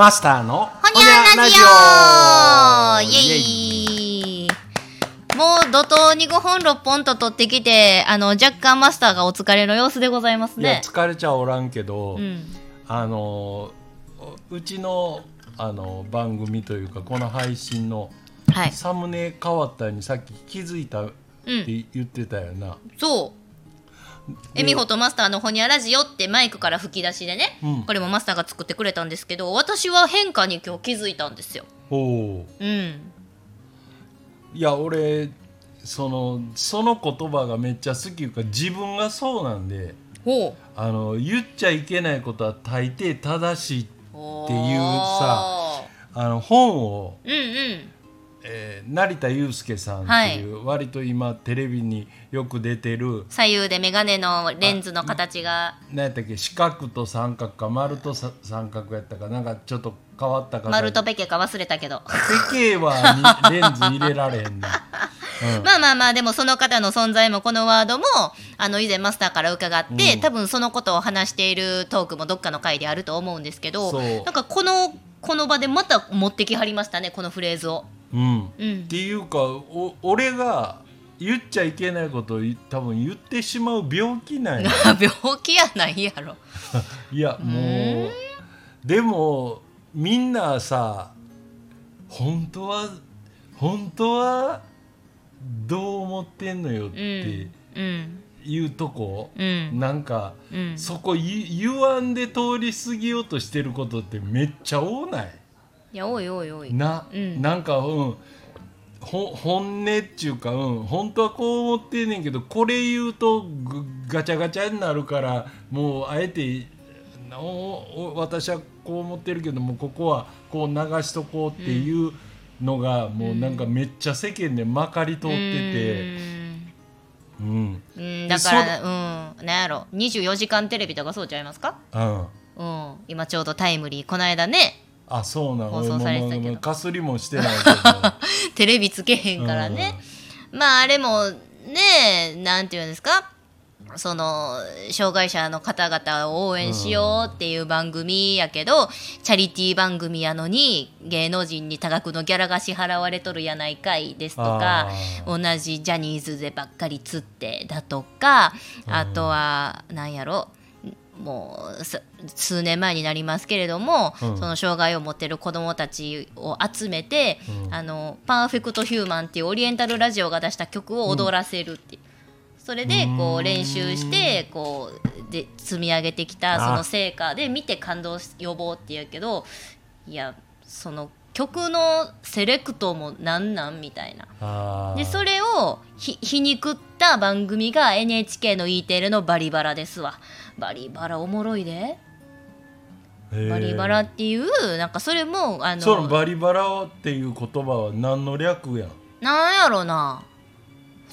マスターのほにゃラジオイエイ。もう怒涛に5本6本と取ってきてあの若干マスターがお疲れの様子でございますいやね疲れちゃおらんけど、うん。あのうちのあの番組というかこの配信のはい。サムネ変わったにさっき気づいたってうん。言ってたよな、そうえみほとマスターのほにゃラジオってマイクから吹き出しでね、うん。これもマスターが作ってくれたんですけど私は変化に今日気づいたんですよ。おおうん。いや俺そのその言葉がめっちゃ好きいうか自分がそうなんでほあの言っちゃいけないことは大抵正しいうっていうさあの本を、うんうんえー成田悠介さんっていう、割と今テレビによく出てる左右で眼鏡のレンズの形が。何やったっけ四角と三角か丸とさ三角やったかな。んかちょっと変わった形。丸とペケか忘れたけど。ペケはにレンズ入れられへんねん、うん。まあまあまあでもその方の存在もこのワードもあの以前マスターから伺って、うん。多分そのことを話しているトークもどっかの回であると思うんですけどなんかこのこの場でまた持ってきはりましたねこのフレーズを。うん。うんっていうかお俺が言っちゃいけないことをい多分言ってしまう病気なんや。病気やないやろ。いやもうでもみんなさ本当は本当はどう思ってんのよっうてん。うん。いうとこ、うん。なんか、うん。そこ言言わんで通り過ぎようとしてることってめっちゃ多ない？いやおいおいおい。な、うん。なんかうん。ほ本音っちゅうか、うん、本当はこう思ってんねんけどこれ言うとぐガチャガチャになるからもうあえておお私はこう思ってるけどもここはこう流しとこうっていうのが、もうなんかめっちゃ世間でまかり通ってて、うん。うん、だからうん。なんやろ。24時間テレビとかそうちゃいますか？うん、うん。今ちょうどタイムリー。この間ねあそうなの放送されてたけど。かすりもしてないけど。テレビつけへんからね、まああれもねなんていうんですか？その障害者の方々を応援しようっていう番組やけど、チャリティー番組やのに芸能人に多額のギャラが支払われとるやないかいですとか同じジャニーズでばっかり釣ってだとかあとはなんやろ？もうす数年前になりますけれども、うん。その障害を持ってる子どもたちを集めて、うん。あのパーフェクトヒューマンっていうオリエンタルラジオが出した曲を踊らせるっていう、それでこううん。練習してこうで積み上げてきたその成果で見て感動し呼ぼうっていうけどいやその曲のセレクトもなんなんみたいな。でそれをひ皮肉った番組が NHK の E テレの「バリバラ」ですわ。バリバラおもろいで。バリバラっていうなんかそれもあのそのバリバラっていう言葉は何の略やん？なんやろな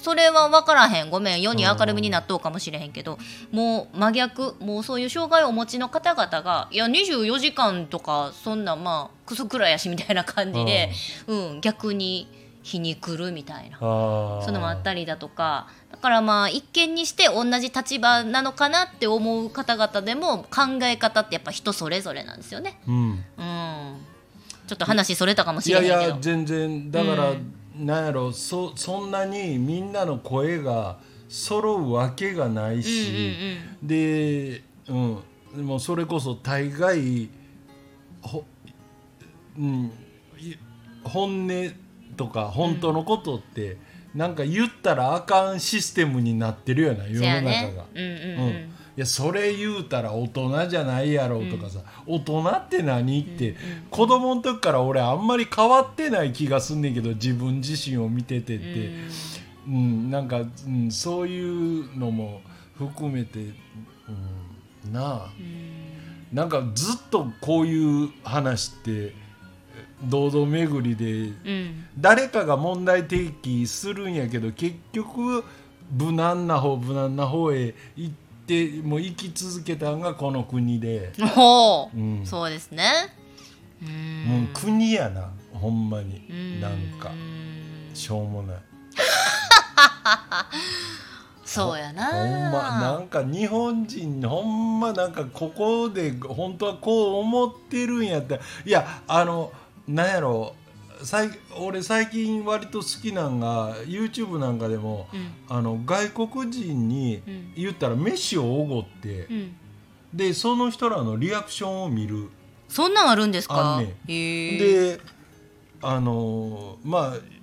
それは分からへん。ごめん世に明るみになっとうかもしれへんけどもう真逆。もうそういう障害をお持ちの方々がいや24時間とかそんなまあクソくらいやしみたいな感じで、うん、逆に皮肉るみたいな。そういうのもあったりだとか。だからまあ一見にして同じ立場なのかなって思う方々でも考え方ってやっぱ人それぞれなんですよね。うん。うん、ちょっと話それたかもしいれへんけど。やいや全然。だから、うんなんやろそそんなにみんなの声が揃うわけがないし、で、うん、でもそれこそ大概ほ、うん、い本音とか本当のことって、なんか言ったらあかんシステムになってるよな世その中が。やね。うんうんうん。うんいやそれ言うたら大人じゃないやろうとかさ、大人って何って、子供の時から俺あんまり変わってない気がすんねんけど自分自身を見ててって、うん。なんか、うん、そういうのも含めて、うん、なあ、なんかずっとこういう話って堂々巡りでうん。誰かが問題提起するんやけど結局無難な方無難な方へ行ってもう生き続けたんがこの国で、ほう、うん、そうですね。うん。もう国やなほんまに。うん。なんか。しょうもない。そうやな。ほんまなんか日本人ほんまなんかここで本当はこう思ってるんやったら。いやあのなんやろ最俺最近割と好きなんが YouTube なんかでも、うん。あの外国人にうん。言ったら飯をおごって、うん。でその人らのリアクションを見る。そんなんあるんですか？ねであのーまあ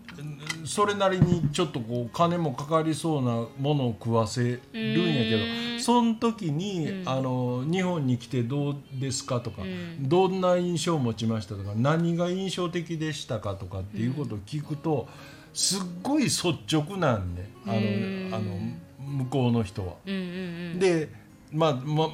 それなりにちょっとこう金もかかりそうなものを食わせるんやけうん。どその時に、うん。あの日本に来てどうですかとか、うん。どんな印象を持ちましたとか何が印象的でしたかとかっていうことを聞くと、すっごい率直なんねあの,、うん。あの向こうの人は。でまあま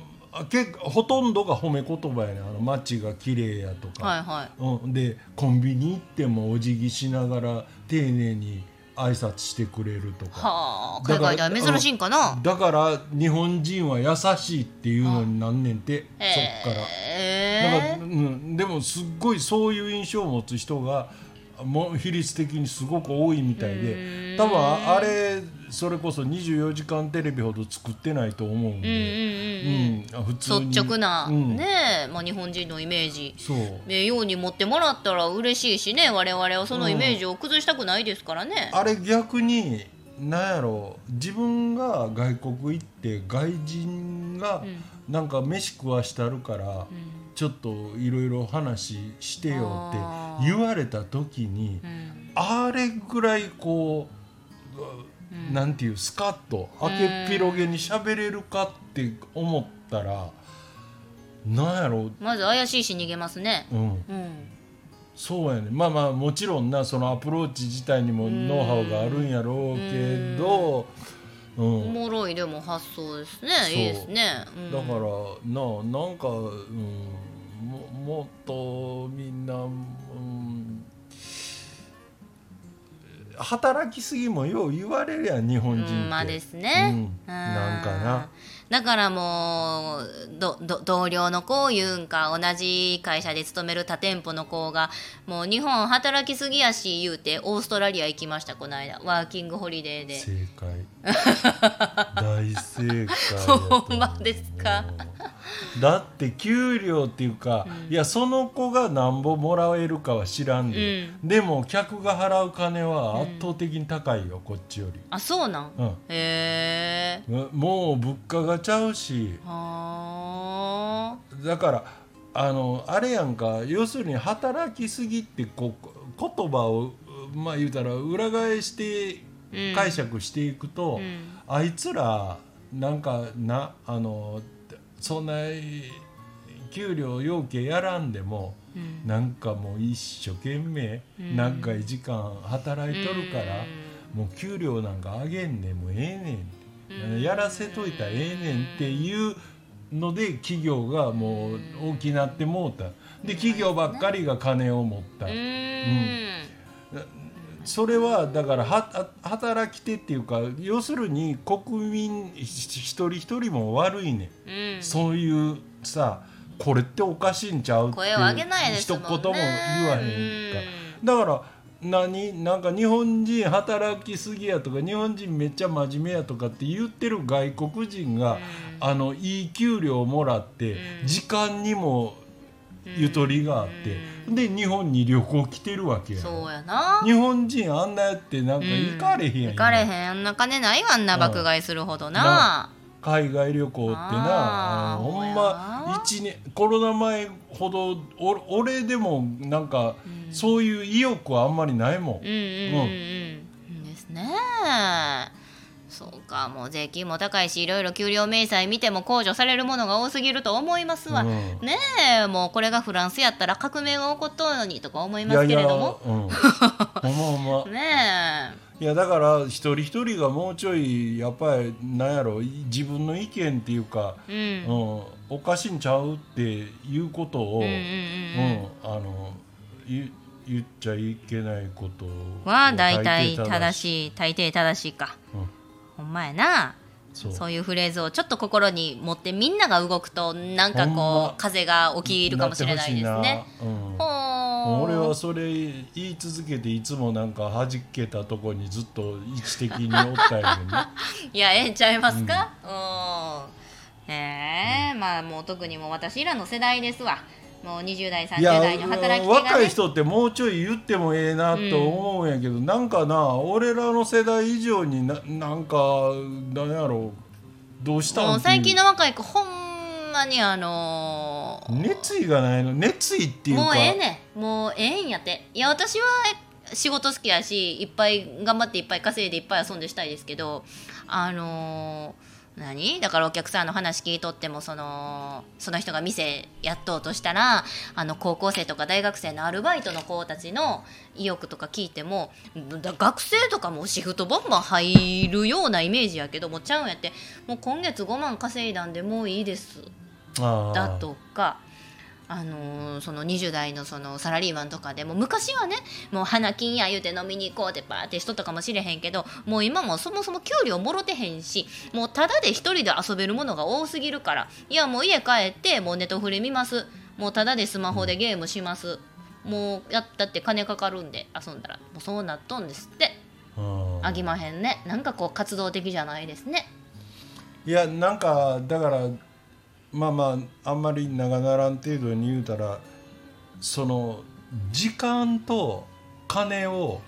ほとんどが褒め言葉やねあの街が綺麗やとか。はいはい。うん、でコンビニ行ってもお辞儀しながら丁寧に挨拶してくれるとか。はあだから海外では珍しいんかな？だから日本人は優しいっていうのになんねんてそっから。だからでもすっごいそういう印象を持つ人がもう比率的にすごく多いみたいで多分ああれそれこそ24時間テレビほど作ってないと思うんうんうんうんで、うん。普通に。率直な、うん。ねえ、まあ、日本人のイメージ。そう。えように持ってもらったら嬉しいしね我々はそのイメージを崩したくないですからね。あれ逆になんやろ自分が外国行って外人がうん。なんか飯食わしたるからうんちょっといろいろ話してよって言われた時にうん。あれぐらいこううん。なんていうスカッと明けっぴろげに喋れるかって思ったらなんやろ。まず怪しいし逃げますね。うん。うん。そうやね。まあまあもちろんなそのアプローチ自体にもノウハウがあるんやろうけどうんおもろいでも発想ですね。いいですね。うん。だからななんか、うん、ももっとみんな、働きすぎもよう言われるやん日本人って、うんまあですね、うんなんかな。だからもうどど同僚の子言うんか同じ会社で勤める他店舗の子がもう日本働きすぎやし言うてオーストラリア行きましたこの間。ワーキングホリデーで。正解。大正解 ほんまですか？だって給料っていうか、いやその子がなんぼもらえるかは知らんで、でも客が払う金は圧倒的に高いよ、こっちより、あそうなん？うん。へえもう物価がちゃうし。はだからあのあれやんか。要するに働きすぎってこう言葉をまあ言うたら裏返してうん。解釈していくと、うん。あいつらなんかなあのそんな給料要件やらんでも、うん。なんかもう一生懸命うん。長い時間働いとるから、もう給料なんか上げんねんもうええねんうん。やらせといたらええねんっていうので企業がもう大きなってもうた。で企業ばっかりが金を持った、うん。うんそれはだからは働き手っていうか要するに国民一人一人も悪いね。ん、うん。そういうさこれっておかしいんちゃうって声を上げないですもんね。一言も言わへんか、だから何なんか日本人働きすぎやとか日本人めっちゃ真面目やとかって言ってる外国人が、あのいい給料もらって、うん。時間にもゆとりがあって、で日本に旅行来てるわけやそうやな。日本人あんなやってなんか行かれへんやん、行かれへん。あんな金ないわあんな爆買いするほどな。海外旅行ってな。ほんま一年コロナ前ほどお俺でもなんか、そういう意欲はあんまりないもん、うんうんうんうん。ですねそうかもう税金も高いしいろいろ給料明細見ても控除されるものが多すぎると思いますわ、うん。ねえもうこれがフランスやったら革命が起こっとるのにとか思いますけれども。ねいやだから一人一人がもうちょいやっぱりなんやろ自分の意見っていうか、えうん。うん、おかしいんちゃうっていうことを、言言っちゃいけないことは大体正しい大抵正しいか。うんほんまやな。そう。そういうフレーズをちょっと心に持ってみんなが動くとなんかこま。う風が起きるかもしれないですね。うん。俺はそれ言い続けていつもなんか弾けたとこにずっと位置的におったんやけどね。いやええんちゃいますか？うん。へえまあもう特にもう私らの世代ですわもう20代30いや代の働き手が、ね、若い人ってもうちょい言ってもええなと思うんやけど、なんかな俺らの世代以上にななんかなんやろうどうしたん？最近の若い子ほんまにあのー熱意がないの？熱意っていうか。もうええねん。もうええんやって。いや私は仕事好きやしいっぱい頑張っていっぱい稼いでいっぱい遊んでしたいですけどあのー何？だからお客さんの話聞いとってもそのその人が店やっとうとしたらあの高校生とか大学生のアルバイトの子たちの意欲とか聞いてもだ学生とかもシフトバンバン入るようなイメージやけどもちゃうんやって。もう今月5万稼いだんでもういいです。だとか、あのーその20代のそのサラリーマンとかでも昔はねもう花金や言うて飲みに行こうってバーってしとったかもしれへんけどもう今もそもそも給料もろてへんしもうただで一人で遊べるものが多すぎるからいやもう家帰ってもうネットフリ見ますもうただでスマホでゲームします。もうやったって金かかるんで遊んだらもうそうなっとんですって。うん。あぎまへんね。なんかこう活動的じゃないですね。いやなんかだからまあまああんまり長ならん程度に言うたらその時間と金を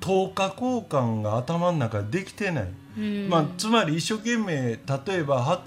10日交換が頭の中でできてない、うん。まあ、つまり一生懸命例えばは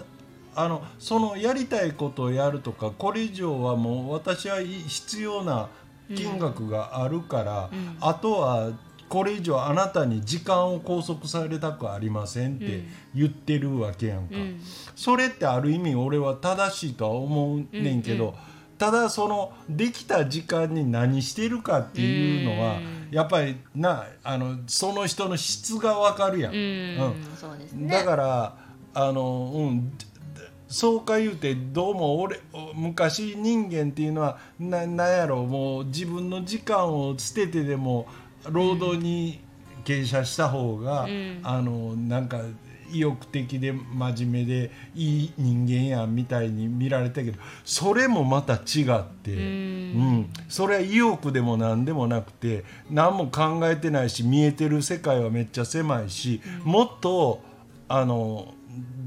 あのそのやりたいことをやるとかこれ以上はもう私はい必要な金額があるから、うん。あとはこれ以上あなたに時間を拘束されたくありませんって言ってるわけやんか。うん。それってある意味俺は正しいとは思うねんけど、うんただそのできた時間に何してるかっていうのは、うん。やっぱりなあのその人の質がわかるやん。うん、ね。だからあのうんそうか言うてどうも俺昔人間っていうのはななんやろもう自分の時間を捨ててでも労働に傾斜した方が、うん。あのなんか意欲的で真面目でいい人間やんみたいに見られたけどそれもまた違って、ううん。んそれは意欲でも何でもなくて何も考えてないし見えてる世界はめっちゃ狭いし、もっとあの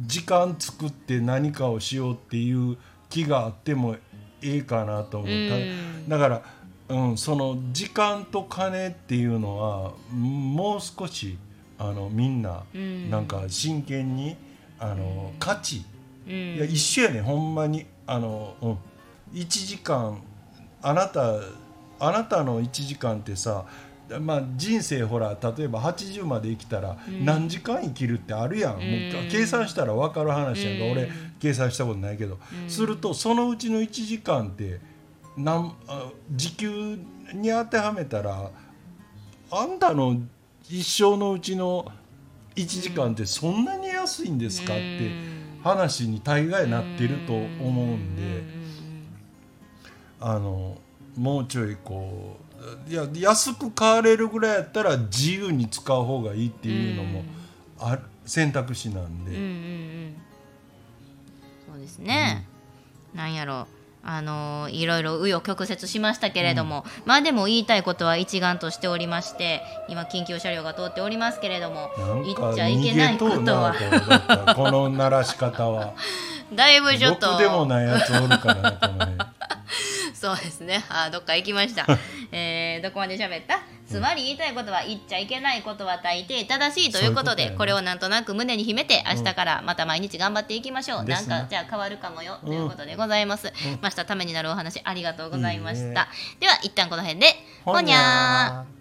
時間作って何かをしようっていう気があってもええかなと思った、うん。だから、うん、その時間と金っていうのはもう少しあのみんなうん。なんか真剣にあの価値。うん。いや一緒やねほんまに。あの、うん、1時間あなたあなたの1時間ってさまあ、人生ほら例えば80まで生きたらうん。何時間生きるってあるやん、もううん計算したら分かる話やんか、うん。俺計算したことないけど、うん。するとそのうちの1時間ってなんあ時給に当てはめたらあんたの一生のうちの1時間ってそんなに安いんですかって話に大概なってると思うんで。あのもうちょいこういや安く買われるぐらいやったら自由に使う方がいいっていうのもある選択肢なんで、そうですね、なんやろあのーいろいろ紆余曲折しましたけれども、まあでも言いたいことは一丸としておりまして今緊急車両が通っておりますけれども言っちゃいけないことはこの鳴らし方は。だいぶちょっと。僕でもないやつおるからね そうですね。あーどっか行きました、えーどこまで喋った？つまり言いたいことは言っちゃいけないことは大抵正しいということでこれをなんとなく胸に秘めて明日からまた毎日頑張っていきましょう、なんかじゃあ変わるかもよ、ということでございます、ました。ためになるお話ありがとうございました。では一旦この辺で。ほにゃー